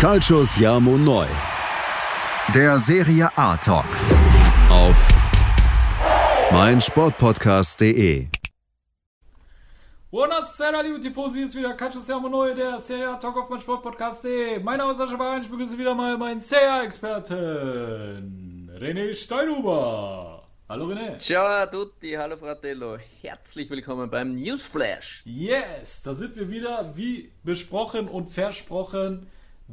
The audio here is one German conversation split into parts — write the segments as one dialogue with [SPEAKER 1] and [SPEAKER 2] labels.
[SPEAKER 1] Calcius Jamo Neu. Der Serie A Talk. Auf meinsportpodcast.de.
[SPEAKER 2] Buonasera, liebe Tifosi, ist wieder Calcius Jamo Neu, der Serie A Talk auf meinsportpodcast.de. Mein Name ist Sascha Baran, ich begrüße wieder mal meinen Serie A-Experten, René Steinhuber. Hallo René.
[SPEAKER 3] Ciao a tutti, hallo Fratello. Herzlich willkommen beim Newsflash.
[SPEAKER 2] Yes, da sind wir wieder, wie besprochen und versprochen.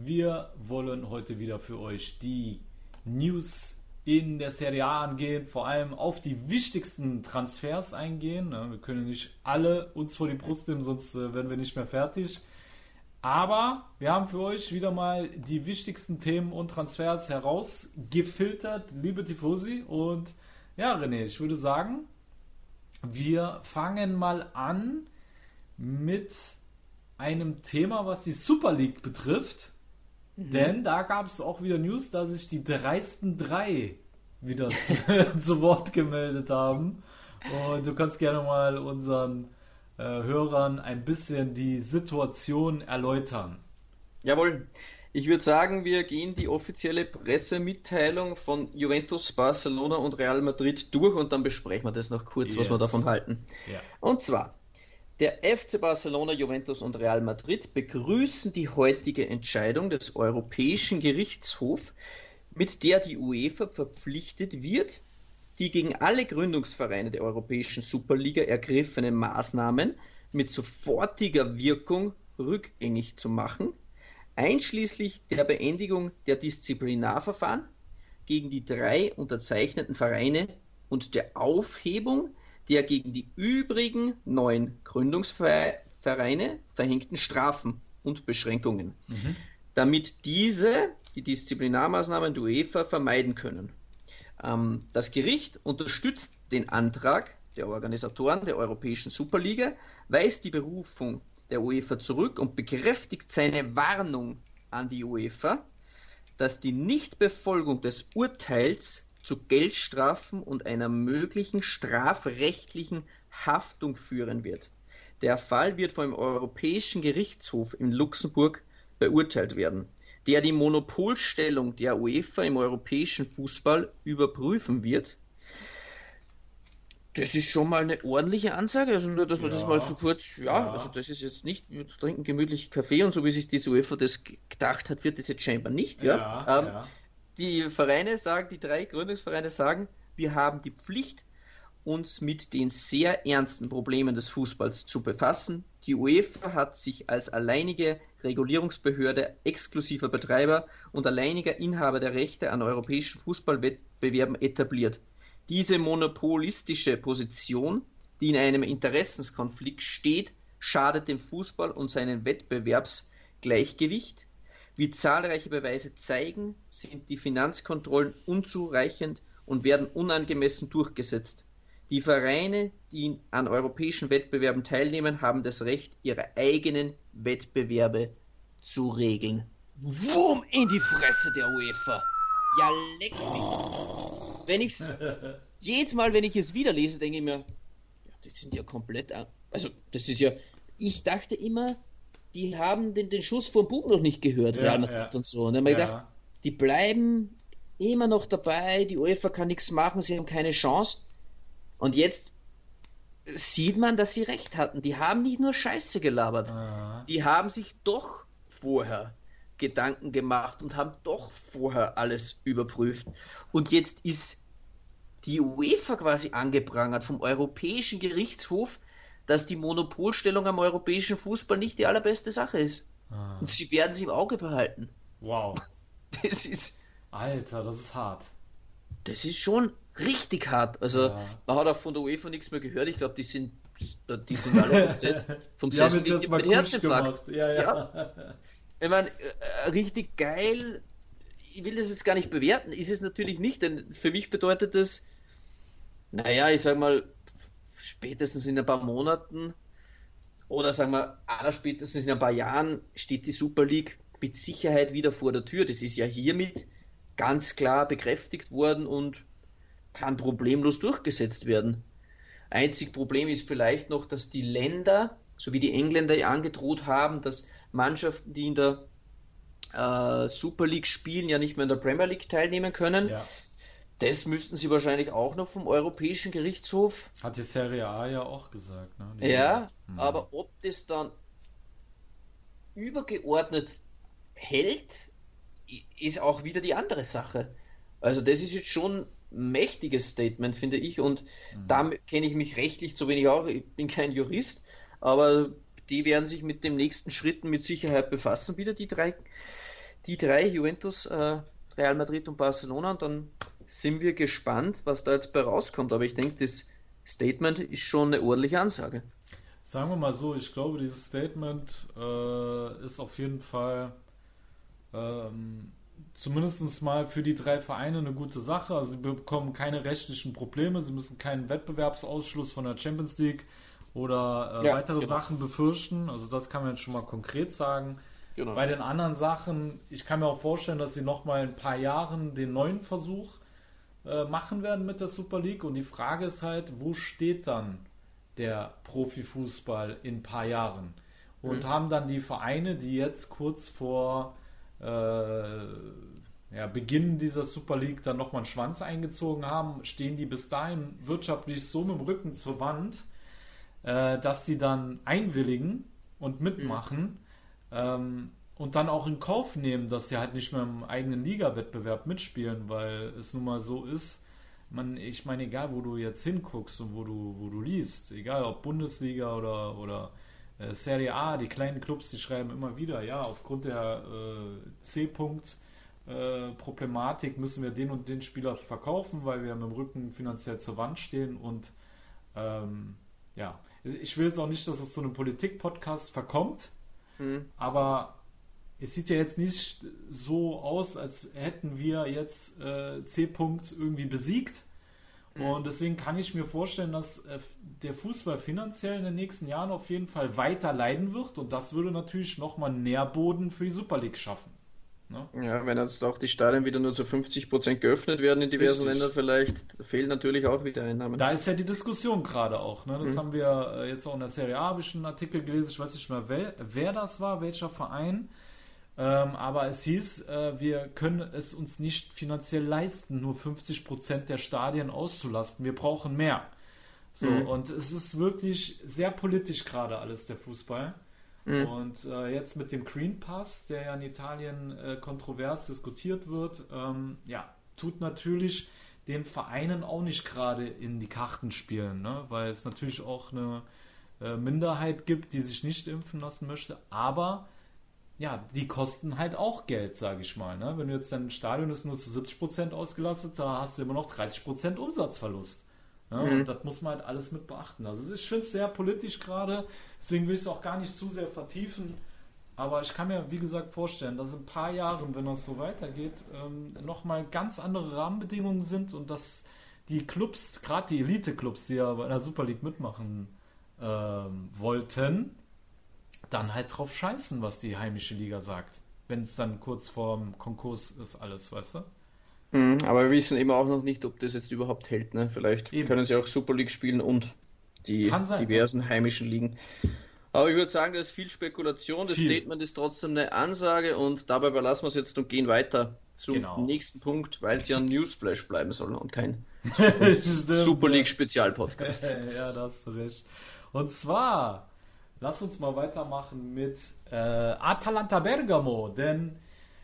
[SPEAKER 2] Wir wollen heute wieder für euch die News in der Serie A angehen, vor allem auf die wichtigsten Transfers eingehen. Wir können nicht alle uns vor die Brust nehmen, sonst äh, werden wir nicht mehr fertig. Aber wir haben für euch wieder mal die wichtigsten Themen und Transfers herausgefiltert, liebe Tifosi. Und ja, René, ich würde sagen, wir fangen mal an mit einem Thema, was die Super League betrifft. Mhm. Denn da gab es auch wieder News, dass sich die dreisten drei wieder zu, zu, Wort gemeldet haben. Und du kannst gerne mal unseren äh, Hörern ein bisschen die Situation erläutern.
[SPEAKER 3] Jawohl. Ich würde sagen, wir gehen die offizielle Pressemitteilung von Juventus, Barcelona und Real Madrid durch und dann besprechen wir das noch kurz, yes. was wir davon halten. Ja. Und zwar, der FC Barcelona, Juventus und Real Madrid begrüßen die heutige Entscheidung des Europäischen Gerichtshofs, mit der die UEFA verpflichtet wird, die gegen alle Gründungsvereine der Europäischen Superliga ergriffenen Maßnahmen mit sofortiger Wirkung rückgängig zu machen einschließlich der Beendigung der Disziplinarverfahren gegen die drei unterzeichneten Vereine und der Aufhebung der gegen die übrigen neun Gründungsvereine verhängten Strafen und Beschränkungen, mhm. damit diese die Disziplinarmaßnahmen der UEFA vermeiden können. Ähm, das Gericht unterstützt den Antrag der Organisatoren der Europäischen Superliga, weist die Berufung der UEFA zurück und bekräftigt seine Warnung an die UEFA, dass die Nichtbefolgung des Urteils zu Geldstrafen und einer möglichen strafrechtlichen Haftung führen wird. Der Fall wird vom Europäischen Gerichtshof in Luxemburg beurteilt werden, der die Monopolstellung der UEFA im europäischen Fußball überprüfen wird das ist schon mal eine ordentliche Ansage, also nur, dass man ja. das mal so kurz, ja, ja, also das ist jetzt nicht, wir trinken gemütlich Kaffee und so wie sich die UEFA das gedacht hat, wird das jetzt scheinbar nicht, ja. ja, ähm, ja. Die Vereine sagen, die drei Gründungsvereine sagen, wir haben die Pflicht, uns mit den sehr ernsten Problemen des Fußballs zu befassen. Die UEFA hat sich als alleinige Regulierungsbehörde exklusiver Betreiber und alleiniger Inhaber der Rechte an europäischen Fußballwettbewerben etabliert. Diese monopolistische Position, die in einem Interessenskonflikt steht, schadet dem Fußball und seinem Wettbewerbsgleichgewicht. Wie zahlreiche Beweise zeigen, sind die Finanzkontrollen unzureichend und werden unangemessen durchgesetzt. Die Vereine, die an europäischen Wettbewerben teilnehmen, haben das Recht, ihre eigenen Wettbewerbe zu regeln. Wurm in die Fresse der UEFA! Ja, leck mich. Wenn ich's, jedes Mal, wenn ich es wieder lese, denke ich mir, ja, die sind ja komplett, also, das ist ja, ich dachte immer, die haben den, den Schuss vom Bug noch nicht gehört, ja, Real Madrid ja. und so. Und dann habe ich ja. gedacht, die bleiben immer noch dabei, die UEFA kann nichts machen, sie haben keine Chance. Und jetzt sieht man, dass sie recht hatten. Die haben nicht nur Scheiße gelabert, ah. die haben sich doch vorher Gedanken gemacht und haben doch vorher alles überprüft. Und jetzt ist die UEFA quasi angeprangert vom Europäischen Gerichtshof, dass die Monopolstellung am europäischen Fußball nicht die allerbeste Sache ist. Ah. Und sie werden sie im Auge behalten.
[SPEAKER 2] Wow.
[SPEAKER 3] Das ist.
[SPEAKER 2] Alter, das ist hart.
[SPEAKER 3] Das ist schon richtig hart. Also, ja. man hat auch von der UEFA nichts mehr gehört. Ich glaube, die sind, die sind alle vom Sessel
[SPEAKER 2] mit Herzinfarkt. Ja, ja. ja.
[SPEAKER 3] Ich meine, äh, richtig geil, ich will das jetzt gar nicht bewerten, ist es natürlich nicht, denn für mich bedeutet das, naja, ich sag mal, spätestens in ein paar Monaten oder sagen wir, aller spätestens in ein paar Jahren steht die Super League mit Sicherheit wieder vor der Tür. Das ist ja hiermit ganz klar bekräftigt worden und kann problemlos durchgesetzt werden. Einzig Problem ist vielleicht noch, dass die Länder, so wie die Engländer ja angedroht haben, dass Mannschaften, die in der äh, Super League spielen, ja nicht mehr in der Premier League teilnehmen können. Ja. Das müssten sie wahrscheinlich auch noch vom Europäischen Gerichtshof.
[SPEAKER 2] Hat die Serie A ja auch gesagt. Ne?
[SPEAKER 3] Die ja, hm. aber ob das dann übergeordnet hält, ist auch wieder die andere Sache. Also das ist jetzt schon ein mächtiges Statement, finde ich, und mhm. da kenne ich mich rechtlich zu wenig auch. Ich bin kein Jurist, aber die werden sich mit den nächsten Schritten mit Sicherheit befassen, wieder die drei, die drei Juventus, äh, Real Madrid und Barcelona, und dann sind wir gespannt, was da jetzt bei rauskommt. Aber ich denke, das Statement ist schon eine ordentliche Ansage.
[SPEAKER 2] Sagen wir mal so, ich glaube, dieses Statement äh, ist auf jeden Fall ähm, zumindest mal für die drei Vereine eine gute Sache. Also sie bekommen keine rechtlichen Probleme, sie müssen keinen Wettbewerbsausschluss von der Champions League oder äh, ja, weitere genau. Sachen befürchten. Also das kann man jetzt schon mal konkret sagen. Genau. Bei den anderen Sachen, ich kann mir auch vorstellen, dass sie noch mal ein paar Jahren den neuen Versuch äh, machen werden mit der Super League. Und die Frage ist halt, wo steht dann der Profifußball in ein paar Jahren? Und mhm. haben dann die Vereine, die jetzt kurz vor äh, ja, Beginn dieser Super League dann nochmal einen Schwanz eingezogen haben, stehen die bis dahin wirtschaftlich so mit dem Rücken zur Wand, äh, dass sie dann einwilligen und mitmachen mhm. ähm, und dann auch in Kauf nehmen, dass sie halt nicht mehr im eigenen Liga-Wettbewerb mitspielen, weil es nun mal so ist, man, ich meine, egal wo du jetzt hinguckst und wo du, wo du liest, egal ob Bundesliga oder, oder äh, Serie A, die kleinen Clubs, die schreiben immer wieder, ja, aufgrund der äh, C-Punkt äh, Problematik müssen wir den und den Spieler verkaufen, weil wir mit dem Rücken finanziell zur Wand stehen und ähm, ja, ich will jetzt auch nicht, dass es zu einem Politik-Podcast verkommt, mhm. aber es sieht ja jetzt nicht so aus, als hätten wir jetzt äh, C-Punkt irgendwie besiegt. Mhm. Und deswegen kann ich mir vorstellen, dass äh, der Fußball finanziell in den nächsten Jahren auf jeden Fall weiter leiden wird. Und das würde natürlich nochmal Nährboden für die Super League schaffen.
[SPEAKER 3] Ne? Ja, wenn jetzt auch die Stadien wieder nur zu 50 Prozent geöffnet werden in diversen Richtig. Ländern, vielleicht fehlen natürlich auch wieder Einnahmen.
[SPEAKER 2] Da ist ja die Diskussion gerade auch. Ne? Das mhm. haben wir äh, jetzt auch in der Serie A, habe ich einen Artikel gelesen, ich weiß nicht mehr, wer, wer das war, welcher Verein. Ähm, aber es hieß, äh, wir können es uns nicht finanziell leisten, nur 50 Prozent der Stadien auszulasten. Wir brauchen mehr. So, mhm. und es ist wirklich sehr politisch gerade alles, der Fußball. Mhm. Und äh, jetzt mit dem Green Pass, der ja in Italien äh, kontrovers diskutiert wird, ähm, ja, tut natürlich den Vereinen auch nicht gerade in die Karten spielen, ne? weil es natürlich auch eine äh, Minderheit gibt, die sich nicht impfen lassen möchte. Aber ja, die kosten halt auch Geld, sage ich mal. Ne? Wenn du jetzt dein Stadion ist nur zu 70% ausgelastet, da hast du immer noch 30% Umsatzverlust. Ja, mhm. Und das muss man halt alles mit beachten. Also ich finde es sehr politisch gerade, deswegen will ich es auch gar nicht zu sehr vertiefen. Aber ich kann mir, wie gesagt, vorstellen, dass in ein paar Jahren, wenn das so weitergeht, ähm, nochmal ganz andere Rahmenbedingungen sind und dass die Clubs, gerade die Elite-Clubs, die ja bei der Super League mitmachen ähm, wollten, dann halt drauf scheißen, was die heimische Liga sagt. Wenn es dann kurz vorm Konkurs ist, alles, weißt du?
[SPEAKER 3] Mhm, aber wir wissen eben auch noch nicht, ob das jetzt überhaupt hält. Ne? Vielleicht eben. können sie auch Super League spielen und die diversen heimischen Ligen. Aber ich würde sagen, das ist viel Spekulation. Das viel. Statement ist trotzdem eine Ansage und dabei überlassen wir es jetzt und gehen weiter zum genau. nächsten Punkt, weil es ja ein Newsflash bleiben soll und kein Super League Spezialpodcast.
[SPEAKER 2] ja, da hast du recht. Und zwar, lass uns mal weitermachen mit äh, Atalanta Bergamo, denn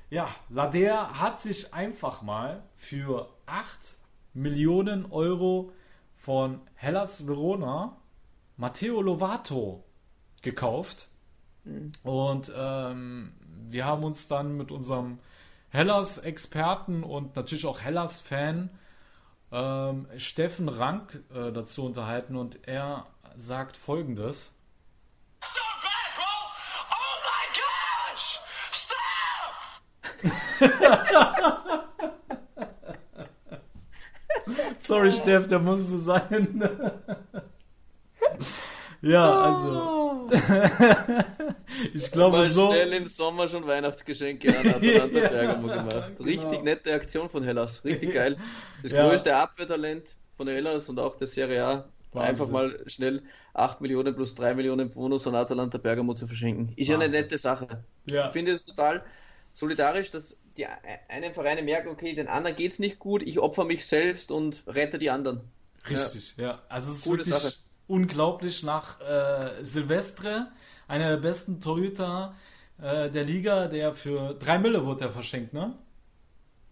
[SPEAKER 2] ja, Ladea hat sich einfach mal für 8 Millionen Euro von Hellas Verona Matteo Lovato gekauft. Mhm. Und ähm, wir haben uns dann mit unserem Hellas-Experten und natürlich auch Hellas-Fan ähm, Steffen Rank äh, dazu unterhalten und er sagt folgendes. Sorry, Steff, der musste sein. ja, also. ich glaube Mal so.
[SPEAKER 3] schnell im Sommer schon Weihnachtsgeschenke an Atalanta ja, Bergamo gemacht. Richtig genau. nette Aktion von Hellas. Richtig geil. Das ja. größte Abwehrtalent von Hellas und auch der Serie A. Wahnsinn. Einfach mal schnell 8 Millionen plus 3 Millionen Bonus an Atalanta Bergamo zu verschenken. Ist Wahnsinn. ja eine nette Sache. Ja. Ich finde es total solidarisch, dass die einen Vereine merken, okay, den anderen geht es nicht gut, ich opfer mich selbst und rette die anderen.
[SPEAKER 2] Richtig, ja. ja. Also es ist Coole wirklich Sache. unglaublich nach äh, Silvestre, einer der besten Torhüter äh, der Liga, der für 3 Mille wurde er verschenkt, ne?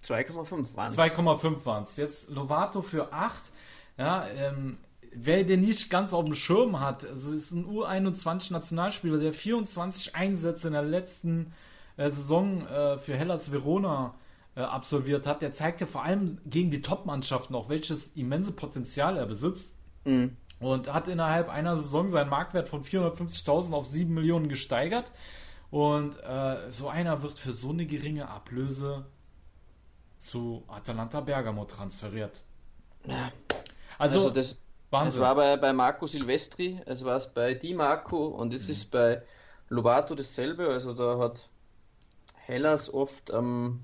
[SPEAKER 3] 2,5 waren
[SPEAKER 2] es. 2,5 waren es. Jetzt Lovato für 8. Ja, ähm, wer den nicht ganz auf dem Schirm hat, also es ist ein U21-Nationalspieler, der 24 Einsätze in der letzten äh, Saison äh, für Hellas Verona äh, absolviert hat, der zeigt ja vor allem gegen die Top-Mannschaften auch, welches immense Potenzial er besitzt. Mhm. Und hat innerhalb einer Saison seinen Marktwert von 450.000 auf 7 Millionen gesteigert. Und äh, so einer wird für so eine geringe Ablöse zu Atalanta Bergamo transferiert.
[SPEAKER 3] Ja. Also, also das, das, war bei, bei Marco Silvestri, es war es bei Di Marco und es mhm. ist bei Lobato dasselbe. Also da hat Hellas oft ähm,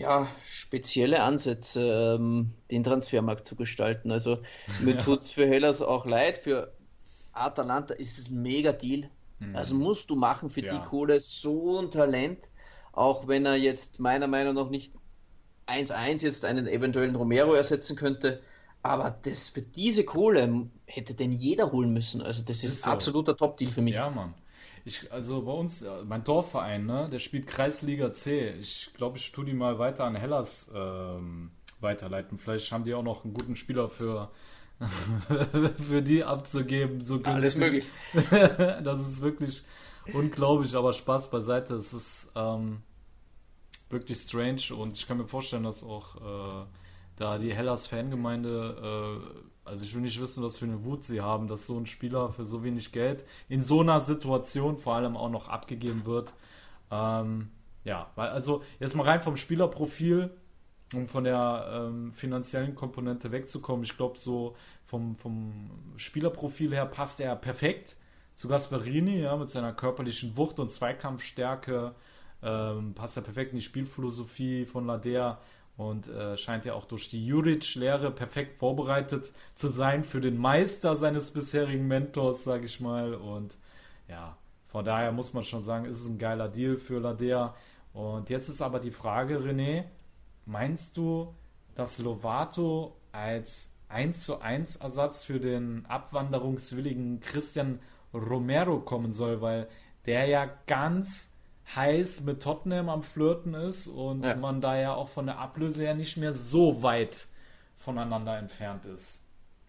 [SPEAKER 3] ja, spezielle Ansätze, ähm, den Transfermarkt zu gestalten. Also mir ja. tut es für Hellas auch leid. Für Atalanta ist es ein mega Deal. Mhm. Also musst du machen für ja. die Kohle so ein Talent, auch wenn er jetzt meiner Meinung nach nicht 1-1 jetzt einen eventuellen Romero ersetzen könnte. Aber das für diese Kohle hätte denn jeder holen müssen. Also das ist, ist so. absoluter Top-Deal für mich.
[SPEAKER 2] Ja, Mann. Ich, also bei uns, mein Dorfverein, ne, der spielt Kreisliga C. Ich glaube, ich tue die mal weiter an Hellas ähm, weiterleiten. Vielleicht haben die auch noch einen guten Spieler für, für die abzugeben. So
[SPEAKER 3] Alles möglich.
[SPEAKER 2] das ist wirklich unglaublich, aber Spaß beiseite. Es ist ähm, wirklich strange und ich kann mir vorstellen, dass auch äh, da die Hellas Fangemeinde äh, also ich will nicht wissen, was für eine Wut sie haben, dass so ein Spieler für so wenig Geld in so einer Situation vor allem auch noch abgegeben wird. Ähm, ja, weil also jetzt mal rein vom Spielerprofil, um von der ähm, finanziellen Komponente wegzukommen. Ich glaube, so vom, vom Spielerprofil her passt er perfekt zu Gasparini, ja, mit seiner körperlichen Wucht und Zweikampfstärke. Ähm, passt er perfekt in die Spielphilosophie von Ladea und äh, scheint ja auch durch die Juric-Lehre perfekt vorbereitet zu sein für den Meister seines bisherigen Mentors, sage ich mal. Und ja, von daher muss man schon sagen, ist es ein geiler Deal für Ladea. Und jetzt ist aber die Frage, René, meinst du, dass Lovato als 1 zu 1 Ersatz für den abwanderungswilligen Christian Romero kommen soll, weil der ja ganz heiß mit Tottenham am Flirten ist und ja. man da ja auch von der Ablöse her nicht mehr so weit voneinander entfernt ist.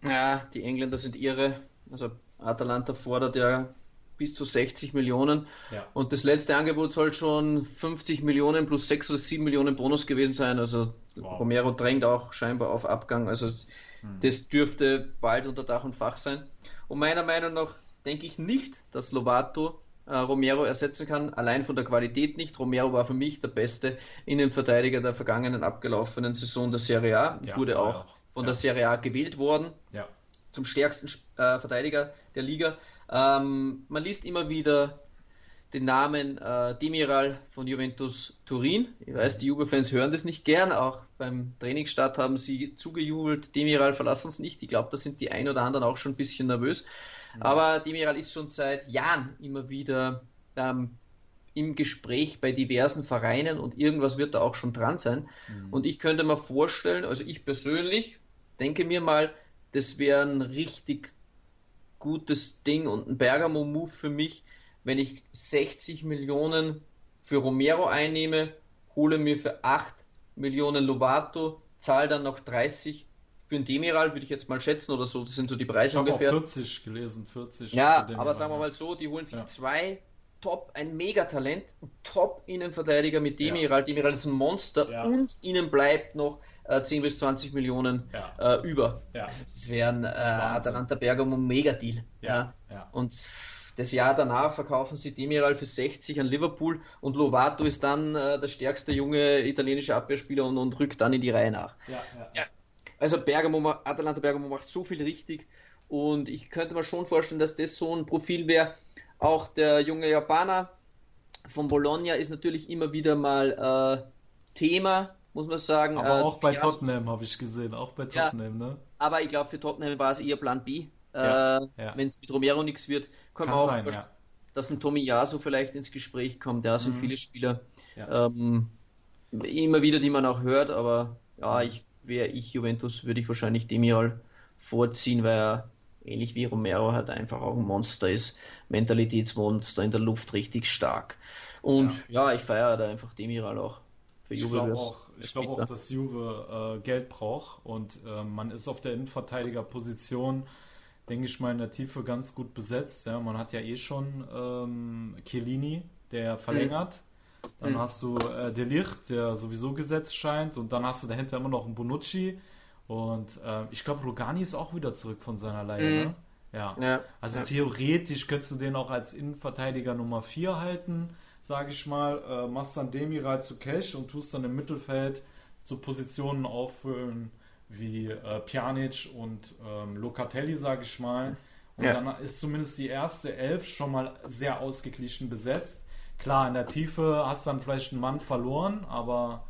[SPEAKER 3] Ja, die Engländer sind irre. Also Atalanta fordert ja bis zu 60 Millionen. Ja. Und das letzte Angebot soll schon 50 Millionen plus 6 oder 7 Millionen Bonus gewesen sein. Also wow. Romero drängt auch scheinbar auf Abgang. Also hm. das dürfte bald unter Dach und Fach sein. Und meiner Meinung nach denke ich nicht, dass Lovato äh, Romero ersetzen kann, allein von der Qualität nicht. Romero war für mich der beste Innenverteidiger der vergangenen abgelaufenen Saison der Serie A, ja, wurde auch, von ja. der Serie A gewählt worden ja. zum stärksten äh, Verteidiger der Liga. Ähm, man liest immer wieder den Namen äh, Demiral von Juventus Turin. Ich weiß, die Juve-Fans hören das nicht gern. Auch beim Trainingsstart haben sie zugejubelt. Demiral, verlass uns nicht. Ich glaube, da sind die ein oder anderen auch schon ein bisschen nervös. Mhm. Aber Demiral ist schon seit Jahren immer wieder ähm, im Gespräch bei diversen Vereinen und irgendwas wird da auch schon dran sein. Mhm. Und ich könnte mir vorstellen, also ich persönlich denke mir mal, das wäre ein richtig gutes Ding und ein Bergamo-Move für mich, wenn ich 60 Millionen für Romero einnehme, hole mir für 8 Millionen Lovato, zahle dann noch 30 für ein Demiral würde ich jetzt mal schätzen oder so, das sind so die Preise
[SPEAKER 2] ich ungefähr. Ich habe 40 gelesen, 40.
[SPEAKER 3] Ja, aber sagen wir mal so, die holen sich ja. zwei Top, ein Megatalent, Top Innenverteidiger mit Demiral. Ja. Demiral ist ein Monster ja. und ihnen bleibt noch äh, 10 bis 20 Millionen ja. äh, über. Ja. Also das wäre ein äh, Atalanta Bergamo Megadeal. Ja. Ja. Und das Jahr danach verkaufen sie Demiral für 60 an Liverpool und Lovato ist dann äh, der stärkste junge italienische Abwehrspieler und, und rückt dann in die Reihe nach. Ja, ja. Also Bergamo, Atalanta Bergamo macht so viel richtig und ich könnte mir schon vorstellen, dass das so ein Profil wäre. Auch der junge Japaner von Bologna ist natürlich immer wieder mal äh, Thema, muss man sagen.
[SPEAKER 2] Aber äh, auch bei Tottenham habe ich gesehen, auch bei Tottenham, ja, ne?
[SPEAKER 3] Aber ich glaube, für Tottenham war es eher Plan B. Äh, ja. Wenn es mit Romero nichts wird, kann, kann man auch sein, ja. dass ein Tomiyasu vielleicht ins Gespräch kommt. Ja, sind mhm. viele Spieler ähm, immer wieder, die man auch hört, aber ja, ich wäre ich Juventus, würde ich wahrscheinlich Demiral vorziehen, weil er ähnlich wie Romero halt einfach auch ein Monster ist, Mentalitätsmonster in der Luft richtig stark. Und ja, ja ich feiere da einfach Demiral auch.
[SPEAKER 2] Für ich glaube auch, ich glaub auch, dass Juve äh, Geld braucht und äh, man ist auf der Innenverteidigerposition denke ich mal, in der Tiefe ganz gut besetzt. Ja, man hat ja eh schon ähm, Chiellini, der verlängert. Mhm. Dann mhm. hast du äh, Delicht, der sowieso gesetzt scheint. Und dann hast du dahinter immer noch einen Bonucci. Und äh, ich glaube, Rogani ist auch wieder zurück von seiner Leihe. Mhm. Ne? Ja. ja. Also ja. theoretisch könntest du den auch als Innenverteidiger Nummer 4 halten, sage ich mal. Äh, machst dann Demiral zu Cash und tust dann im Mittelfeld so Positionen auffüllen wie äh, Pjanic und ähm, Locatelli, sage ich mal. Und ja. dann ist zumindest die erste Elf schon mal sehr ausgeglichen besetzt. Klar, in der Tiefe hast du dann vielleicht einen Mann verloren, aber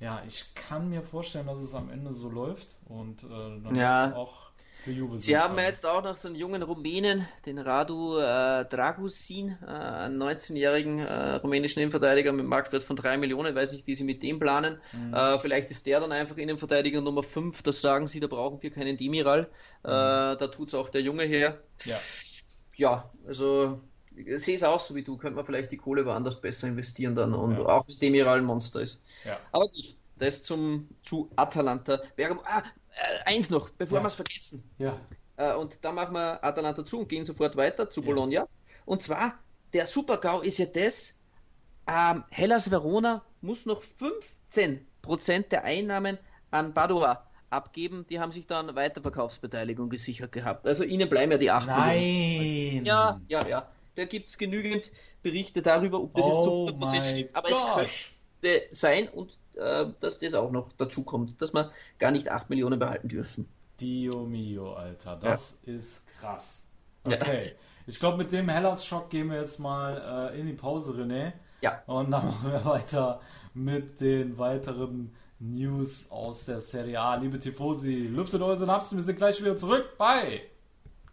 [SPEAKER 2] ja, ich kann mir vorstellen, dass es am Ende so läuft und äh, dann
[SPEAKER 3] ja. ist auch für Juve. Sie haben ja jetzt auch noch so einen jungen Rumänen, den Radu äh, Dragusin, äh, einen 19-jährigen äh, rumänischen Innenverteidiger mit einem Marktwert von 3 Millionen. Ich weiß nicht, wie sie mit dem planen. Mhm. Äh, vielleicht ist der dann einfach Innenverteidiger Nummer 5. Das sagen sie, da brauchen wir keinen Demiral. Äh, mhm. da tut es auch der Junge her. Ja, ja also sehe es auch so wie du. Könnte man vielleicht die Kohle woanders besser investieren dann und ja. auch mit Demiral ein Monster ist. Ja. Aber gut, das zum zu Atalanta. Bergamo, ah, äh, eins noch, bevor ja. wir es vergessen. Ja. Äh, und da machen wir Atalanta zu und gehen sofort weiter zu Bologna. Und zwar, der Super-GAU ist ja das, ähm, Hellas Verona muss noch 15% der Einnahmen an Padua abgeben. Die haben sich dann Weiterverkaufsbeteiligung gesichert gehabt. Also ihnen bleiben ja die 8
[SPEAKER 2] Nein! Millionen.
[SPEAKER 3] Ja, ja, ja. Da gibt es genügend Berichte darüber, ob das oh jetzt zu 100% stimmt. Aber gosh. es könnte sein und äh, dass das auch noch dazu kommt, dass wir gar nicht 8 Millionen behalten dürfen.
[SPEAKER 2] Dio mio, Alter, das ja. ist krass. Okay. Ja. Ich glaube, mit dem Hellas-Schock gehen wir jetzt mal äh, in die Pause, René. Ja. Und dann machen wir weiter mit den weiteren News aus der Serie A. Liebe Tifosi, lüftet eure Synapsen, wir sind gleich wieder zurück bei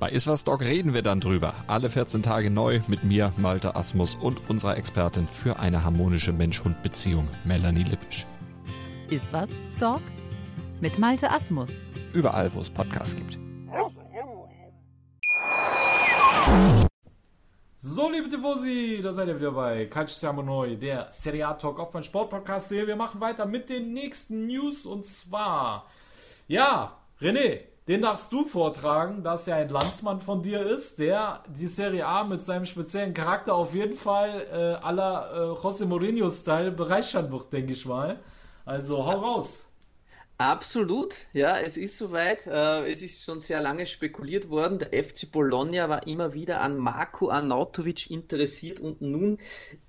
[SPEAKER 4] Bei Iswas Dog reden wir dann drüber. Alle 14 Tage neu mit mir, Malte Asmus und unserer Expertin für eine harmonische Mensch-Hund-Beziehung, Melanie Lippisch.
[SPEAKER 5] Ist was, Dog? Mit Malte Asmus.
[SPEAKER 4] Überall, wo es Podcasts gibt.
[SPEAKER 2] So, liebe Tifosi, da seid ihr wieder bei Calcio Siamo Noi, der Serie A Talk auf mein Sportpodcast. Wir machen weiter mit den nächsten News und zwar, ja, René, den darfst du vortragen, dass er ein Landsmann von dir ist, der die Serie A mit seinem speziellen Charakter auf jeden Fall äh, aller äh, José Mourinho-Style bereichern wird, denke ich mal. Also hau raus.
[SPEAKER 3] Absolut, ja, es ist soweit. Äh, es ist schon sehr lange spekuliert worden. Der FC Bologna war immer wieder an Marco Arnautovic interessiert und nun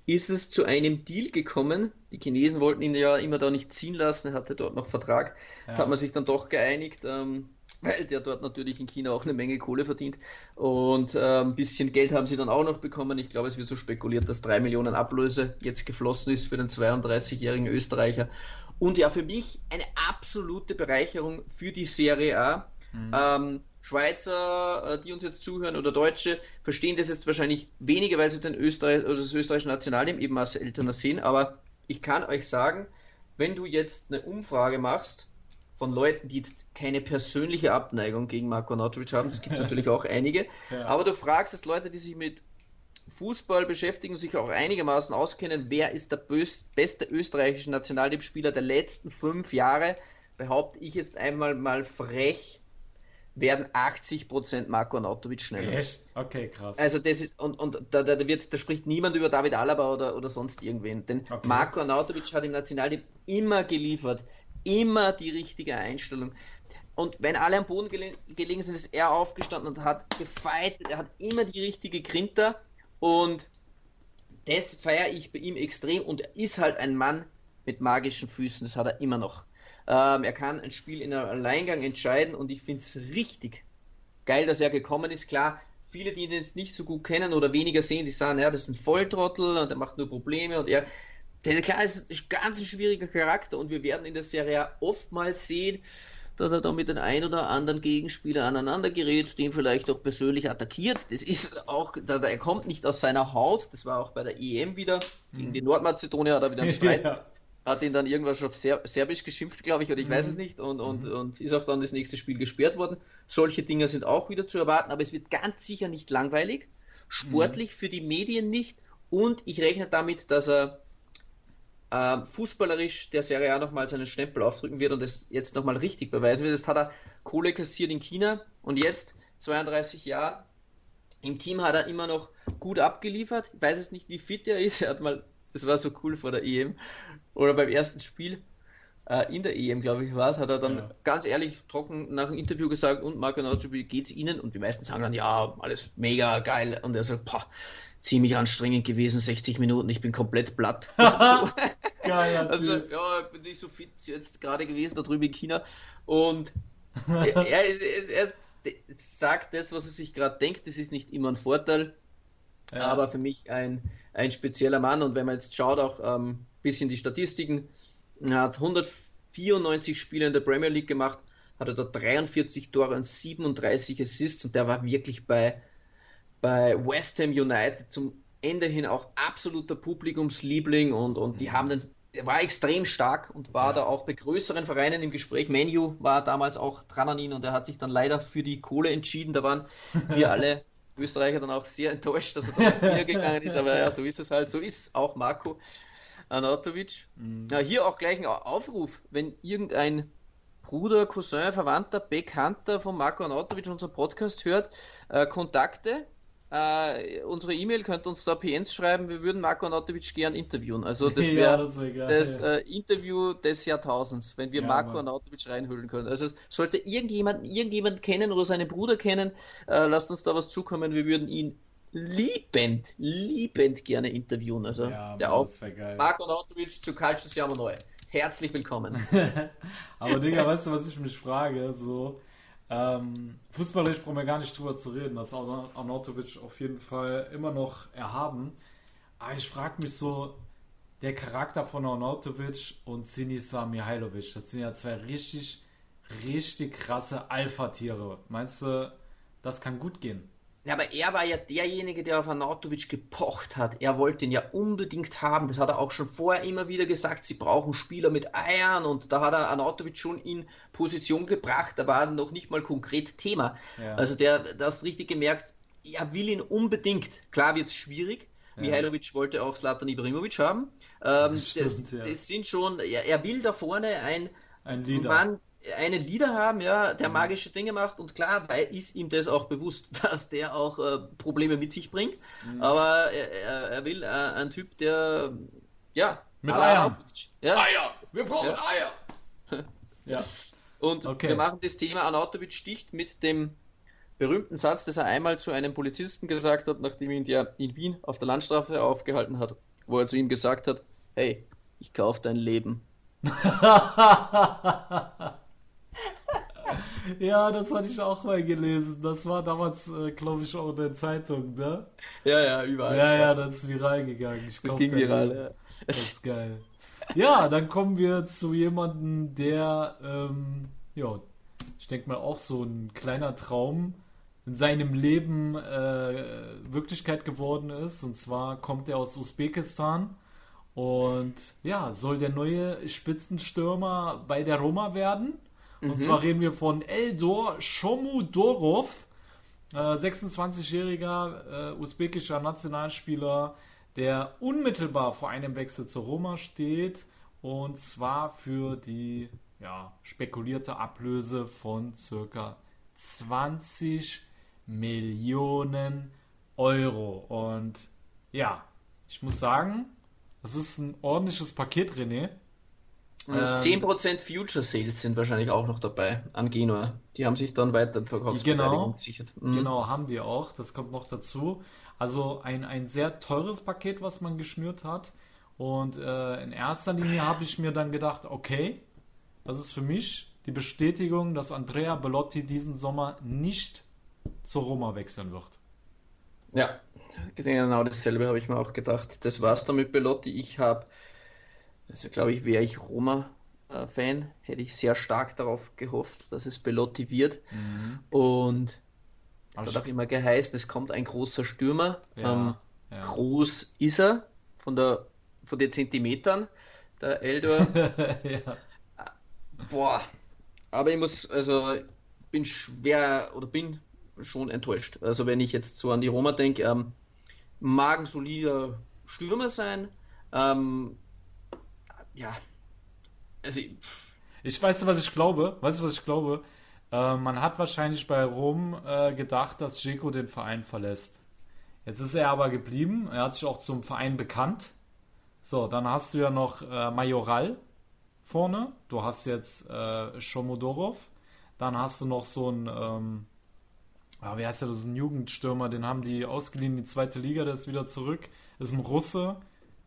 [SPEAKER 3] ist es zu einem Deal gekommen. Die Chinesen wollten ihn ja immer da nicht ziehen lassen, er hatte dort noch Vertrag. Ja. Da hat man sich dann doch geeinigt, ähm, weil der dort natürlich in China auch eine Menge Kohle verdient. Und äh, ein bisschen Geld haben sie dann auch noch bekommen. Ich glaube, es wird so spekuliert, dass drei Millionen Ablöse jetzt geflossen ist für den 32-jährigen Österreicher. Und ja, für mich eine absolute Bereicherung für die Serie A. Mhm. Ähm, Schweizer, äh, die uns jetzt zuhören, oder Deutsche, verstehen das jetzt wahrscheinlich weniger, weil sie den Österreich, oder das österreichische Nationalteam eben als Eltern sehen. Aber ich kann euch sagen, wenn du jetzt eine Umfrage machst von Leuten, die jetzt keine persönliche Abneigung gegen Marco Nautovic haben, das gibt natürlich auch einige, ja. aber du fragst jetzt Leute, die sich mit Fußball beschäftigen, sich auch einigermaßen auskennen, wer ist der beste österreichische Nationalteamspieler der letzten fünf Jahre, behaupte ich jetzt einmal mal frech, werden 80% Marco Arnautovic schneller.
[SPEAKER 2] Echt? Okay, krass.
[SPEAKER 3] Also das ist, und, und da, da, wird, da spricht niemand über David Alaba oder, oder sonst irgendwen. Denn okay. Marco Arnautovic hat im Nationalteam immer geliefert. Immer die richtige Einstellung. Und wenn alle am Boden gelegen sind, ist er aufgestanden und hat gefeitet. Er hat immer die richtige Grinter und das feiere ich bei ihm extrem und er ist halt ein Mann mit magischen Füßen, das hat er immer noch. Ähm, er kann ein Spiel in einem Alleingang entscheiden und ich finde es richtig geil, dass er gekommen ist. Klar, viele, die ihn jetzt nicht so gut kennen oder weniger sehen, die sagen, ja, das ist ein Volltrottel und er macht nur Probleme und er, der klar ist ein ganz schwieriger Charakter und wir werden in der Serie oftmals sehen, dass er da mit den ein oder anderen Gegenspieler aneinander gerät, den vielleicht auch persönlich attackiert. Das ist auch, er kommt nicht aus seiner Haut, das war auch bei der EM wieder, gegen mhm. die Nordmazedonier hat er wieder einen Streit. ja. Hat ihn dann irgendwas schon auf Ser Serbisch geschimpft, glaube ich, oder ich mhm. weiß es nicht, und, und, mhm. und ist auch dann das nächste Spiel gesperrt worden. Solche Dinge sind auch wieder zu erwarten, aber es wird ganz sicher nicht langweilig, sportlich mhm. für die Medien nicht, und ich rechne damit, dass er äh, fußballerisch der Serie A nochmal seinen Stempel aufdrücken wird und es jetzt nochmal richtig beweisen wird. Jetzt hat er Kohle kassiert in China und jetzt, 32 Jahre, im Team hat er immer noch gut abgeliefert. Ich weiß es nicht, wie fit er ist. Er hat mal, das war so cool vor der EM oder beim ersten Spiel äh, in der EM, glaube ich, war es, hat er dann ja. ganz ehrlich trocken nach dem Interview gesagt, und Marco Nautschu, wie geht's Ihnen? Und die meisten sagen dann, ja, alles mega geil. Und er sagt, boah, ziemlich anstrengend gewesen, 60 Minuten, ich bin komplett platt. Also, Geil, also, ja, bin nicht so fit jetzt gerade gewesen da drüben in China. Und er, er, er, sagt das, was er sich gerade denkt, das ist nicht immer ein Vorteil, ja. aber für mich ein, ein spezieller Mann. Und wenn man jetzt schaut, auch ein ähm, bisschen die Statistiken, er hat 194 Spiele in der Premier League gemacht, hat er da 43 Tore und 37 Assists und der war wirklich bei bei West Ham United zum Ende hin auch absoluter Publikumsliebling und, und die mhm. haben den, der war extrem stark und war ja. da auch bei größeren Vereinen im Gespräch. Menu war damals auch dran an ihn und er hat sich dann leider für die Kohle entschieden. Da waren wir alle Österreicher dann auch sehr enttäuscht, dass er dann wieder gegangen ist, aber ja, so ist es halt. So ist auch Marco Anatovic. Mhm. Ja, hier auch gleich ein Aufruf, wenn irgendein Bruder, Cousin, Verwandter, Bekannter von Marco Anatovic unseren Podcast hört, äh, Kontakte Uh, unsere E-Mail könnt uns da PNs schreiben, wir würden Marco Anatovic gern interviewen. Also das wäre ja, das, wär das uh, Interview des Jahrtausends, wenn wir ja, Marco Mann. Anatovic reinhüllen können. Also sollte irgendjemand irgendjemand kennen oder seinen Bruder kennen, uh, lasst uns da was zukommen, wir würden ihn liebend, liebend gerne interviewen. Also ja, der Mann, Marco Anatovic zu Jammer Neu. Herzlich willkommen.
[SPEAKER 2] Aber Digga, weißt du, was ich mich frage? So, ähm, fußballerisch brauchen wir gar nicht drüber zu reden. Das ist Arnautovic auf jeden Fall immer noch erhaben. Aber ich frage mich so, der Charakter von Arnautovic und Sinisa Mihailovic, das sind ja zwei richtig, richtig krasse Alpha-Tiere. Meinst du, das kann gut gehen?
[SPEAKER 3] Ja, aber er war ja derjenige, der auf Anatovic gepocht hat. Er wollte ihn ja unbedingt haben. Das hat er auch schon vorher immer wieder gesagt. Sie brauchen Spieler mit Eiern und da hat er Anatovic schon in Position gebracht. Da war noch nicht mal konkret Thema. Ja. Also der, da hast richtig gemerkt, er will ihn unbedingt. Klar wird es schwierig. Ja. Mihailovic wollte auch Slatan Ibrahimovic haben. Ähm, das, stimmt, das, ja. das, sind schon, er, er, will da vorne ein, ein Mann, einen Leader haben, ja, der mhm. magische Dinge macht und klar, weil ist ihm das auch bewusst, dass der auch äh, Probleme mit sich bringt. Mhm. Aber er, er will äh, ein Typ, der ja
[SPEAKER 2] mit Eiern. Ja? Eier, wir brauchen ja. Eier.
[SPEAKER 3] ja. Und okay. wir machen das Thema Anatovic sticht mit dem berühmten Satz, das er einmal zu einem Polizisten gesagt hat, nachdem ihn der in Wien auf der Landstrafe aufgehalten hat, wo er zu ihm gesagt hat, hey, ich kauf dein Leben.
[SPEAKER 2] Ja, das hatte ich auch mal gelesen. Das war damals, äh, glaube ich, auch in der Zeitung, ne?
[SPEAKER 3] Ja, ja, überall.
[SPEAKER 2] Ja, ja, das ist viral gegangen. Ich
[SPEAKER 3] das ging viral, ja.
[SPEAKER 2] Das ist geil. Ja, dann kommen wir zu jemandem, der, ähm, ja, ich denke mal auch so ein kleiner Traum in seinem Leben äh, Wirklichkeit geworden ist. Und zwar kommt er aus Usbekistan und ja, soll der neue Spitzenstürmer bei der Roma werden. Und mhm. zwar reden wir von Eldor Shomudorov, äh, 26-jähriger äh, usbekischer Nationalspieler, der unmittelbar vor einem Wechsel zur Roma steht. Und zwar für die ja, spekulierte Ablöse von circa 20 Millionen Euro. Und ja, ich muss sagen, das ist ein ordentliches Paket, René.
[SPEAKER 3] Ähm, 10% Future Sales sind wahrscheinlich auch noch dabei an Genua. Die haben sich dann weiter
[SPEAKER 2] Verkaufsbeteiligung genau, gesichert. Mhm. Genau, haben die auch. Das kommt noch dazu. Also ein, ein sehr teures Paket, was man geschnürt hat. Und äh, in erster Linie habe ich mir dann gedacht, okay, das ist für mich die Bestätigung, dass Andrea Bellotti diesen Sommer nicht zur Roma wechseln wird.
[SPEAKER 3] Ja, genau dasselbe habe ich mir auch gedacht. Das war's dann mit Bellotti. Ich habe, also glaube ich, wäre ich Roma-Fan, hätte ich sehr stark darauf gehofft, dass es Bellotti wird. Mhm. Und es hat auch immer geheißen, es kommt ein großer Stürmer. Ja, ähm, ja. Groß ist er, von, der, von den Zentimetern, der Eldor. ja. Boah, aber ich muss, also bin schwer oder bin schon enttäuscht. Also wenn ich jetzt so an die Roma denke, ähm, mag ein solider Stürmer sein. Ähm, ja,
[SPEAKER 2] also ich, weiß, was ich glaube. Weißt du, was ich glaube? Äh, man hat wahrscheinlich bei Rom äh, gedacht, dass Jeko den Verein verlässt. Jetzt ist er aber geblieben. Er hat sich auch zum Verein bekannt. So, dann hast du ja noch äh, Majoral vorne. Du hast jetzt äh, Shomodorov. Dann hast du noch so einen, ähm, ah, wie heißt der, das ist ein Jugendstürmer, den haben die ausgeliehen in die zweite Liga, der ist wieder zurück. Ist ein Russe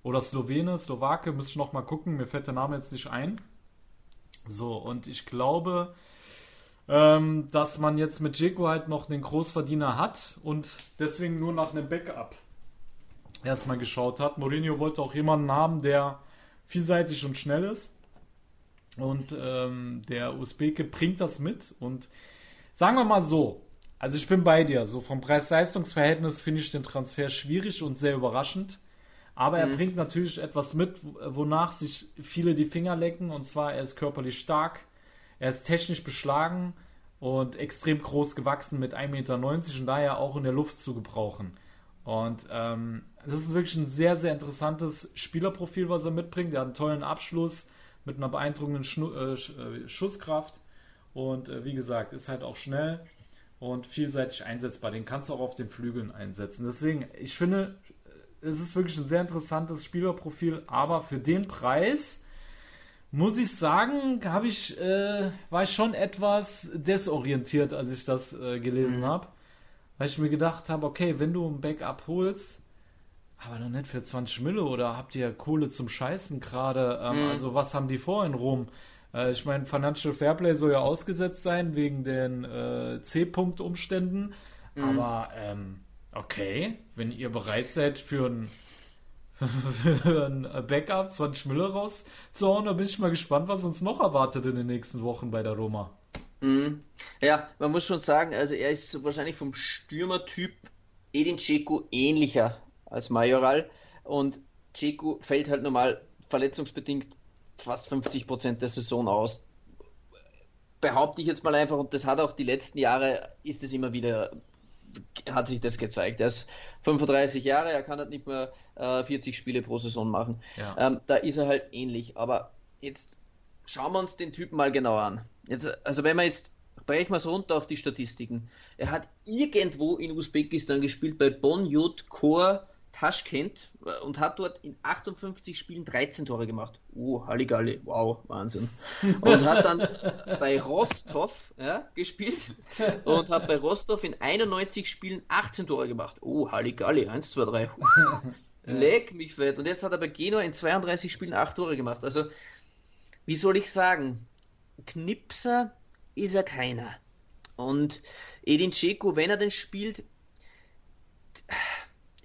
[SPEAKER 2] oder Slowene, Slowake, müsste ich noch mal gucken, mir fällt der Name jetzt nicht ein. So, und ich glaube, ähm, dass man jetzt mit Jeko halt noch den Großverdiener hat und deswegen nur nach einem Backup erstmal geschaut hat. Mourinho wollte auch jemanden haben, der vielseitig und schnell ist. Und ähm, der Usbeke bringt das mit. Und sagen wir mal so, also ich bin bei dir. So vom Preis-Leistungs-Verhältnis finde ich den Transfer schwierig und sehr überraschend. Aber er mhm. bringt natürlich etwas mit, wonach sich viele die Finger lecken. Und zwar, er ist körperlich stark, er ist technisch beschlagen und extrem groß gewachsen mit 1,90 Meter und daher auch in der Luft zu gebrauchen. Und ähm, das ist wirklich ein sehr, sehr interessantes Spielerprofil, was er mitbringt. Er hat einen tollen Abschluss mit einer beeindruckenden Schnu äh, äh Schusskraft. Und äh, wie gesagt, ist halt auch schnell und vielseitig einsetzbar. Den kannst du auch auf den Flügeln einsetzen. Deswegen, ich finde, es ist wirklich ein sehr interessantes Spielerprofil, aber für den Preis muss ich sagen, habe ich, äh, war ich schon etwas desorientiert, als ich das äh, gelesen mhm. habe. Weil ich mir gedacht habe, okay, wenn du ein Backup holst, aber noch nicht für 20 Mille oder habt ihr Kohle zum Scheißen gerade? Ähm, mhm. Also was haben die vor in Rom? Äh, ich meine, Financial Fairplay soll ja ausgesetzt sein wegen den äh, C-Punkt-Umständen. Mhm. Aber ähm, okay, wenn ihr bereit seid für ein für ein Backup 20 Mille rauszuhauen, da bin ich mal gespannt, was uns noch erwartet in den nächsten Wochen bei der Roma.
[SPEAKER 3] Mhm. Ja, man muss schon sagen, also er ist wahrscheinlich vom Stürmertyp Edin Dzeko ähnlicher als Majoral. Und Ceku fällt halt normal verletzungsbedingt fast 50 Prozent der Saison aus. Behaupte ich jetzt mal einfach, und das hat auch die letzten Jahre, ist es immer wieder, hat sich das gezeigt. Er ist 35 Jahre, er kann halt nicht mehr äh, 40 Spiele pro Saison machen. Ja. Ähm, da ist er halt ähnlich. Aber jetzt schauen wir uns den Typen mal genauer an. Jetzt, also wenn wir jetzt brechen wir es runter auf die Statistiken. Er hat irgendwo in Usbekistan gespielt bei Bon Yud Khor Taschkent äh, und hat dort in 58 Spielen 13 Tore gemacht. Oh, Halligalli, wow, Wahnsinn. Und hat dann bei Rostov ja, gespielt und hat bei Rostov in 91 Spielen 18 Tore gemacht. Oh, Halligalli, 1, 2, 3. Leck mich fett. Und jetzt hat er bei Genua in 32 Spielen 8 Tore gemacht. Also, wie soll ich sagen? Knipser ist er keiner. Und Edin Dzeko, wenn er denn spielt,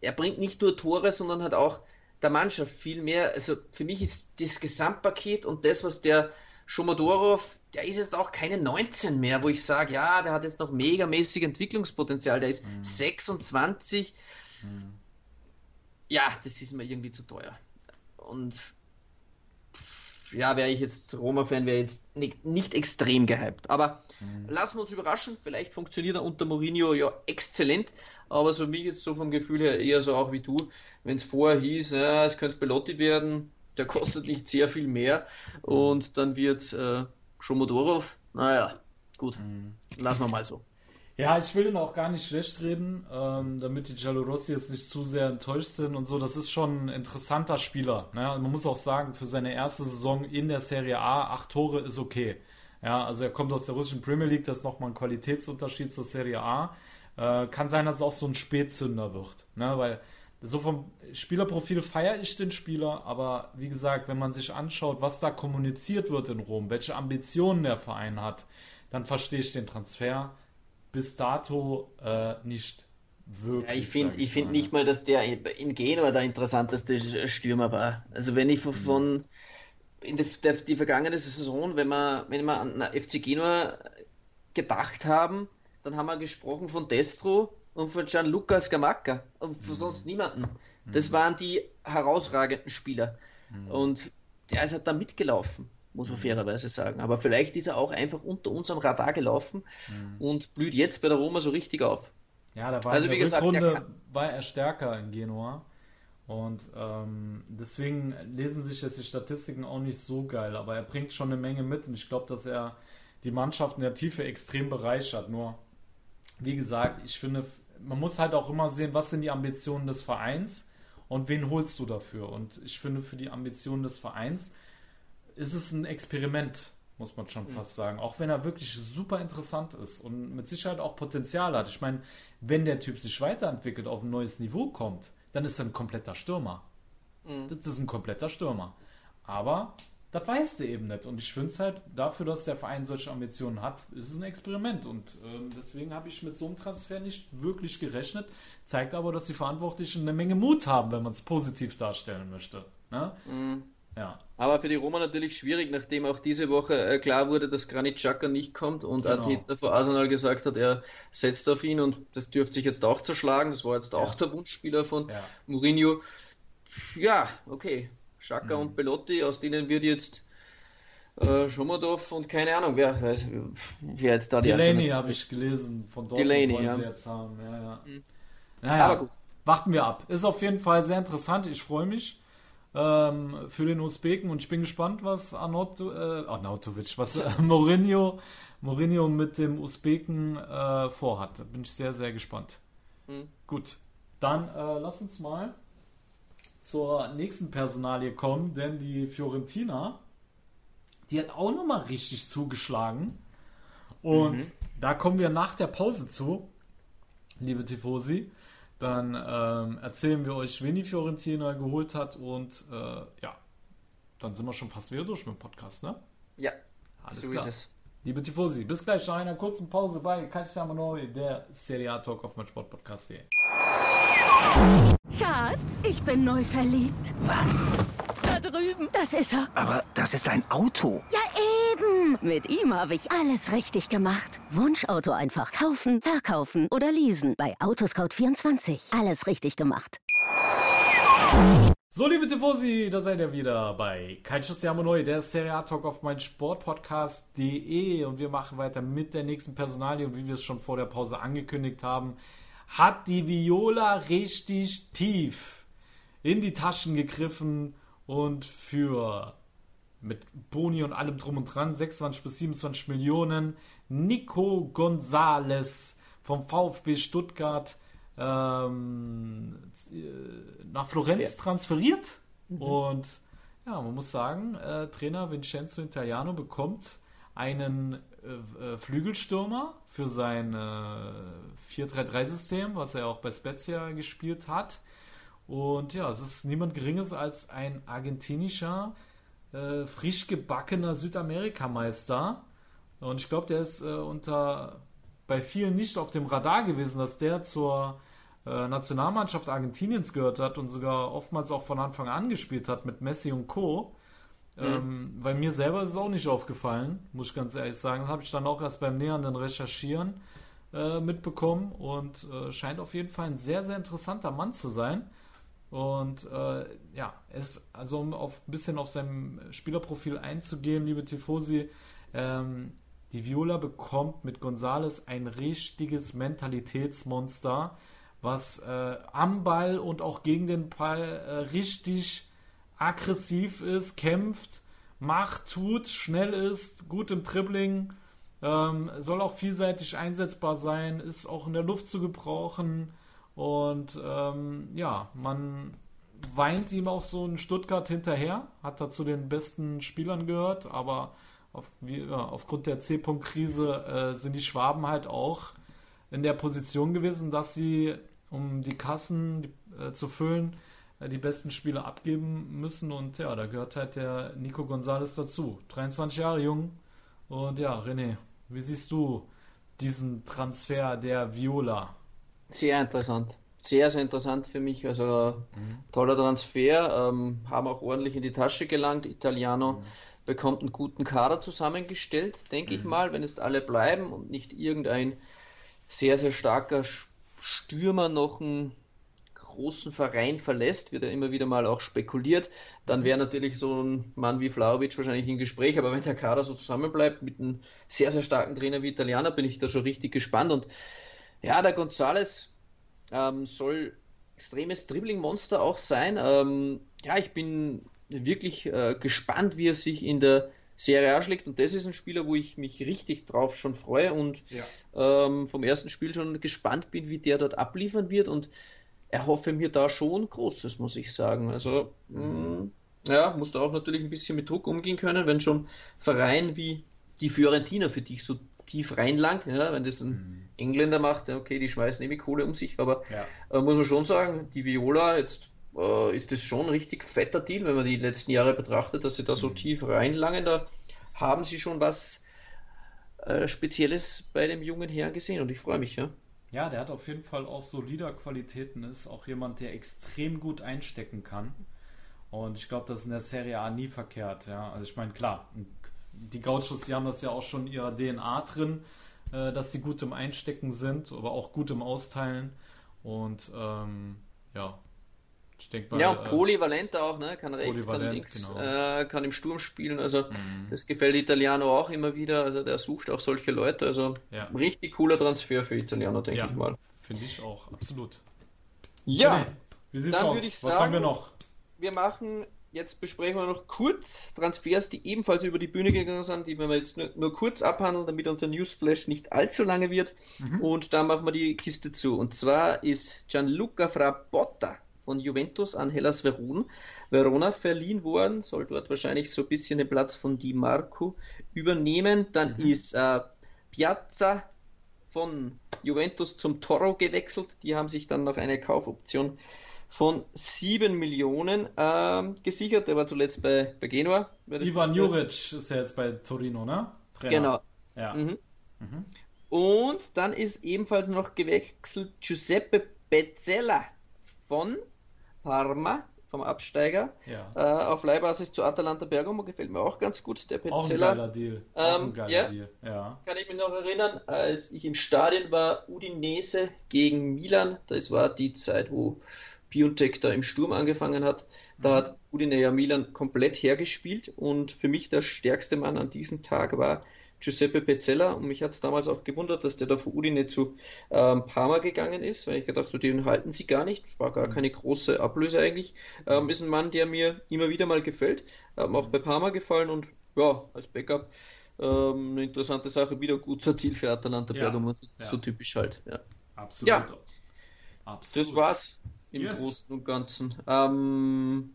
[SPEAKER 3] er bringt nicht nur Tore, sondern hat auch der Mannschaft viel mehr. Also für mich ist das Gesamtpaket und das, was der Schomodorov, der ist jetzt auch keine 19 mehr, wo ich sage, ja, der hat jetzt noch megamäßig Entwicklungspotenzial, der ist mhm. 26. Mhm. Ja, das ist mir irgendwie zu teuer. Und ja, wäre ich jetzt Roma-Fan, wäre jetzt nicht, nicht, extrem gehypt. Aber mhm. lassen wir uns überraschen, vielleicht funktioniert er unter Mourinho ja exzellent, aber so mich jetzt so vom Gefühl her eher so auch wie du, wenn es vorher hieß, ja, es könnte Belotti werden, der kostet nicht sehr viel mehr und dann wird äh, Schomodorov, naja, gut, mhm. lassen wir mal so.
[SPEAKER 2] Ja, ich will ihn auch gar nicht schlecht reden, ähm, damit die Giallorossi jetzt nicht zu sehr enttäuscht sind und so. Das ist schon ein interessanter Spieler. Ne? Man muss auch sagen, für seine erste Saison in der Serie A, acht Tore ist okay. Ja, also er kommt aus der russischen Premier League, das ist nochmal ein Qualitätsunterschied zur Serie A. Äh, kann sein, dass es auch so ein Spätzünder wird. Ne? Weil so vom Spielerprofil feiere ich den Spieler, aber wie gesagt, wenn man sich anschaut, was da kommuniziert wird in Rom, welche Ambitionen der Verein hat, dann verstehe ich den Transfer bis dato äh, nicht wirklich.
[SPEAKER 3] Ja, ich finde ich find nicht mal, dass der in Genua der interessanteste Stürmer war. Also wenn ich von mhm. in der, der, die vergangene Saison, wenn wir, wenn wir an FC Genua gedacht haben, dann haben wir gesprochen von Destro und von Gianluca Scamacca und von mhm. sonst niemanden. Das mhm. waren die herausragenden Spieler. Mhm. Und der ist halt da mitgelaufen, muss man mhm. fairerweise sagen. Aber vielleicht ist er auch einfach unter unserem Radar gelaufen mhm. und blüht jetzt bei der Roma so richtig auf.
[SPEAKER 2] Ja, da war also, in der gesagt, Rückrunde war er stärker in Genua. Und ähm, deswegen lesen sich jetzt die Statistiken auch nicht so geil, aber er bringt schon eine Menge mit und ich glaube, dass er die Mannschaft in der Tiefe extrem bereichert. Nur, wie gesagt, ich finde, man muss halt auch immer sehen, was sind die Ambitionen des Vereins und wen holst du dafür. Und ich finde, für die Ambitionen des Vereins ist es ein Experiment, muss man schon mhm. fast sagen. Auch wenn er wirklich super interessant ist und mit Sicherheit auch Potenzial hat. Ich meine, wenn der Typ sich weiterentwickelt, auf ein neues Niveau kommt, dann ist er ein kompletter Stürmer. Mhm. Das ist ein kompletter Stürmer. Aber das weißt du eben nicht. Und ich finde es halt, dafür, dass der Verein solche Ambitionen hat, ist es ein Experiment. Und ähm, deswegen habe ich mit so einem Transfer nicht wirklich gerechnet. Zeigt aber, dass die Verantwortlichen eine Menge Mut haben, wenn man es positiv darstellen möchte. Ne? Mhm.
[SPEAKER 3] Ja. Aber für die Roma natürlich schwierig, nachdem auch diese Woche äh, klar wurde, dass Granit Xhaka nicht kommt und genau. Arteta vor Arsenal gesagt hat, er setzt auf ihn und das dürfte sich jetzt auch zerschlagen. Das war jetzt ja. auch der Wunschspieler von ja. Mourinho. Ja, okay. Schaka mhm. und Belotti, aus denen wird jetzt äh, Schomodov und keine Ahnung, wer, wer jetzt da
[SPEAKER 2] die Delaney habe ich gelesen, von dort Delaney, ja. sie jetzt haben. Ja, ja. Mhm. Naja, Aber gut. Warten wir ab. Ist auf jeden Fall sehr interessant. Ich freue mich ähm, für den Usbeken und ich bin gespannt, was Arnot, äh, Arnautovic, was äh, Mourinho, Mourinho mit dem Usbeken äh, vorhat. Bin ich sehr, sehr gespannt. Mhm. Gut, dann äh, lass uns mal zur nächsten Personalie kommen, denn die Fiorentina, die hat auch nochmal richtig zugeschlagen. Und mhm. da kommen wir nach der Pause zu, liebe Tifosi. Dann ähm, erzählen wir euch, wen die Fiorentina geholt hat und äh, ja, dann sind wir schon fast wieder durch mit dem Podcast, ne?
[SPEAKER 3] Ja, alles so klar. ist es.
[SPEAKER 2] Liebe Tifosi, bis gleich nach einer kurzen Pause bei Calciamonoi, der Serie A Talk auf mein Sportpodcast.de.
[SPEAKER 6] Schatz, ich bin neu verliebt.
[SPEAKER 7] Was?
[SPEAKER 6] Da drüben. Das ist er.
[SPEAKER 7] Aber das ist ein Auto.
[SPEAKER 6] Ja, Mit ihm habe ich alles richtig gemacht. Wunschauto einfach kaufen, verkaufen oder leasen. Bei Autoscout24. Alles richtig gemacht.
[SPEAKER 2] So, liebe Tifosi, da seid ihr wieder bei Calcio Siamo Neu, der Serie A Talk auf mein Sportpodcast.de und wir machen weiter mit der nächsten Personalie und wie wir es schon vor der Pause angekündigt haben, hat die Viola richtig tief in die Taschen gegriffen und für mit Boni und allem drum und dran 26 bis 27 Millionen Nico Gonzales vom VfB Stuttgart ähm, nach Florenz transferiert mhm. und ja, man muss sagen, äh, Trainer Vincenzo Italiano bekommt einen äh, äh Flügelstürmer für sein äh, 4-3-3-System, was er auch bei Spezia gespielt hat. Und ja, es ist niemand Geringes als ein argentinischer, äh, frisch gebackener Südamerikameister. Und ich glaube, der ist äh, unter bei vielen nicht auf dem Radar gewesen, dass der zur äh, Nationalmannschaft Argentiniens gehört hat und sogar oftmals auch von Anfang an gespielt hat mit Messi und Co. Mhm. Ähm, weil mir selber ist es auch nicht aufgefallen, muss ich ganz ehrlich sagen. Habe ich dann auch erst beim nähernden Recherchieren äh, mitbekommen und äh, scheint auf jeden Fall ein sehr, sehr interessanter Mann zu sein. Und äh, ja, es, also um auf, ein bisschen auf sein Spielerprofil einzugehen, liebe Tifosi, ähm, die Viola bekommt mit Gonzales ein richtiges Mentalitätsmonster, was äh, am Ball und auch gegen den Ball äh, richtig aggressiv ist, kämpft, macht, tut, schnell ist, gut im Dribbling, ähm, soll auch vielseitig einsetzbar sein, ist auch in der Luft zu gebrauchen und ähm, ja, man weint ihm auch so in Stuttgart hinterher, hat da zu den besten Spielern gehört, aber auf, wie, ja, aufgrund der C-Punkt-Krise äh, sind die Schwaben halt auch in der Position gewesen, dass sie, um die Kassen äh, zu füllen, äh, die besten Spieler abgeben müssen. Und ja, da gehört halt der Nico Gonzalez dazu. 23 Jahre jung. Und ja, René, wie siehst du diesen Transfer der Viola?
[SPEAKER 3] Sehr interessant. Sehr, sehr interessant für mich. Also mhm. toller Transfer. Ähm, haben auch ordentlich in die Tasche gelangt. Italiano mhm. bekommt einen guten Kader zusammengestellt, denke mhm. ich mal, wenn es alle bleiben und nicht irgendein sehr, sehr starker Stürmer noch einen großen Verein verlässt, wird ja immer wieder mal auch spekuliert, dann wäre natürlich so ein Mann wie Flauwitsch wahrscheinlich im Gespräch, aber wenn der Kader so zusammenbleibt mit einem sehr, sehr starken Trainer wie Italiener, bin ich da schon richtig gespannt und ja, der Gonzales ähm, soll extremes Dribbling-Monster auch sein. Ähm, ja, ich bin wirklich äh, gespannt, wie er sich in der Serie A schlägt und das ist ein Spieler, wo ich mich richtig drauf schon freue und ja. ähm, vom ersten Spiel schon gespannt bin, wie der dort abliefern wird und erhoffe mir da schon Großes, muss ich sagen. Also, mh, mm, ja, muss da auch natürlich ein bisschen mit Druck umgehen können, wenn schon Verein wie die Fiorentina, für dich so tief reinlangt, ja, wenn das ein mhm. Engländer macht, okay, die schmeißen nämlich Kohle um sich, aber ja. äh, muss man schon sagen, die Viola, jetzt äh, ist das schon ein richtig fetter Deal, wenn man die letzten Jahre betrachtet, dass sie da so mhm. tief reinlangen, da haben sie schon was äh, Spezielles bei dem jungen Herrn gesehen und ich freue mich, ja.
[SPEAKER 2] Ja, der hat auf jeden Fall auch solider Qualitäten, ist auch jemand, der extrem gut einstecken kann. Und ich glaube, das ist in der Serie A nie verkehrt, ja. Also ich meine, klar, die Gauchos, die haben das ja auch schon in ihrer DNA drin, äh, dass sie gut im Einstecken sind, aber auch gut im Austeilen. Und ähm, ja,
[SPEAKER 3] ich denke mal. Ja, und äh, polyvalent auch, ne? Kann rechts, kann links, genau. äh, kann im Sturm spielen. Also mhm. das gefällt Italiano auch immer wieder. Also der sucht auch solche Leute. Also ja. richtig cooler Transfer für Italiano, denke ja, ich mal.
[SPEAKER 2] Finde ich auch, absolut.
[SPEAKER 3] Ja, okay.
[SPEAKER 2] wie sieht's dann aus? Was sagen, haben wir noch?
[SPEAKER 3] Wir machen Jetzt besprechen wir noch kurz Transfers, die ebenfalls über die Bühne gegangen sind, die wir jetzt nur, nur kurz abhandeln, damit unser Newsflash nicht allzu lange wird. Mhm. Und da machen wir die Kiste zu. Und zwar ist Gianluca Frabotta von Juventus an Hellas Verona, Verona verliehen worden, soll dort wahrscheinlich so ein bisschen den Platz von Di Marco übernehmen. Dann mhm. ist äh, Piazza von Juventus zum Toro gewechselt. Die haben sich dann noch eine Kaufoption von 7 Millionen ähm, gesichert. Der war zuletzt bei, bei Genua.
[SPEAKER 2] Ivan Juric ist ja jetzt bei Torino, ne?
[SPEAKER 3] Trainer. Genau. Ja. Mhm. Mhm. Und dann ist ebenfalls noch gewechselt Giuseppe Bezzella von Parma, vom Absteiger, ja. äh, auf Leihbasis zu Atalanta Bergamo. Gefällt mir auch ganz gut, der
[SPEAKER 2] Pezzella. Auch ein geiler Deal.
[SPEAKER 3] Ähm, ein geiler ja, Deal. Ja. Kann ich mich noch erinnern, als ich im Stadion war, Udinese gegen Milan. Das war die Zeit, wo Piontek da im Sturm angefangen hat. Da hat Udine ja Milan komplett hergespielt und für mich der stärkste Mann an diesem Tag war Giuseppe Pezzella und mich hat es damals auch gewundert, dass der da von Udine zu ähm, Parma gegangen ist, weil ich gedacht habe, den halten sie gar nicht, war gar keine große Ablöse eigentlich. Ähm, ist ein Mann, der mir immer wieder mal gefällt, ähm, auch bei Parma gefallen und ja, als Backup ähm, eine interessante Sache, wieder guter Deal für Atalanta ja, Bergamo, so, ja. so typisch halt. Ja.
[SPEAKER 2] Absolut. Ja,
[SPEAKER 3] Absolut. das war's im yes. Großen und Ganzen. Ähm,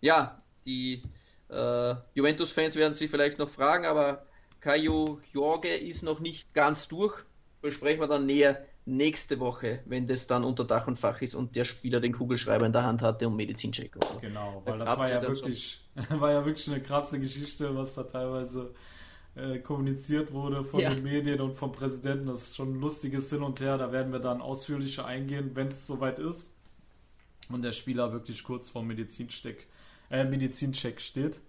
[SPEAKER 3] ja, die äh, Juventus-Fans werden sich vielleicht noch fragen, aber Kajo Jorge ist noch nicht ganz durch. Besprechen wir dann näher nächste Woche, wenn das dann unter Dach und Fach ist und der Spieler den Kugelschreiber in der Hand hatte und Medizincheck und
[SPEAKER 2] so. Genau, weil da das war ja, wirklich, war ja wirklich eine krasse Geschichte, was da teilweise äh, kommuniziert wurde von ja. den Medien und vom Präsidenten. Das ist schon ein lustiges Hin und Her. Da werden wir dann ausführlicher eingehen, wenn es soweit ist und der Spieler wirklich kurz vor Medizincheck, äh, Medizincheck steht.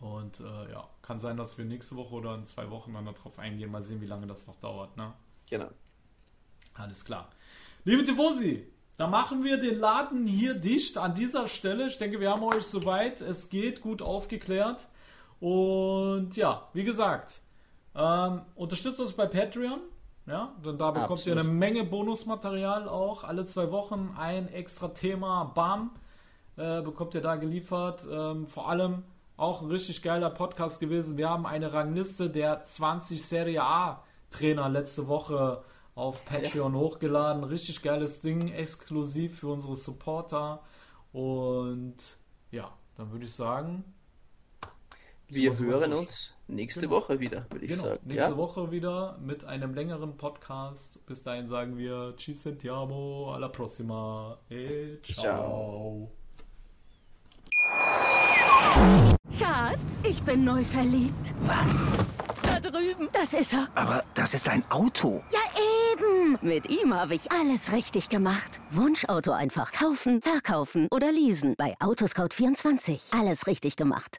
[SPEAKER 2] Und äh, ja, kann sein, dass wir nächste Woche oder in zwei Wochen dann darauf eingehen. Mal sehen, wie lange das noch dauert. Ne?
[SPEAKER 3] Genau.
[SPEAKER 2] Alles klar. Liebe Tifosi, da machen wir den Laden hier dicht an dieser Stelle. Ich denke, wir haben euch soweit. Es geht gut aufgeklärt. Und ja, wie gesagt, ähm, unterstützt uns bei Patreon. Ja, denn da bekommt Absolut. ihr eine Menge Bonusmaterial auch. Alle zwei Wochen ein extra Thema. Bam. Äh, bekommt ihr da geliefert. Ähm, vor allem auch ein richtig geiler Podcast gewesen. Wir haben eine Rangliste der 20 Serie A Trainer letzte Woche auf Patreon ja. hochgeladen. Richtig geiles Ding, exklusiv für unsere Supporter. Und ja, dann würde ich sagen,
[SPEAKER 3] wir hören uns nächste genau. Woche wieder, würde ich genau. sagen.
[SPEAKER 2] Nächste ja? Woche wieder mit einem längeren Podcast. Bis dahin sagen wir Ci sentiamo, alla prossima e ciao.
[SPEAKER 6] ciao. Schatz, ich bin neu verliebt.
[SPEAKER 7] Was?
[SPEAKER 6] Da drüben. Das ist er.
[SPEAKER 7] Aber das ist ein Auto.
[SPEAKER 6] Ja, eben. Mit ihm habe ich alles richtig gemacht. Wunschauto einfach kaufen, verkaufen oder leasen. Bei Autoscout24. Alles richtig gemacht.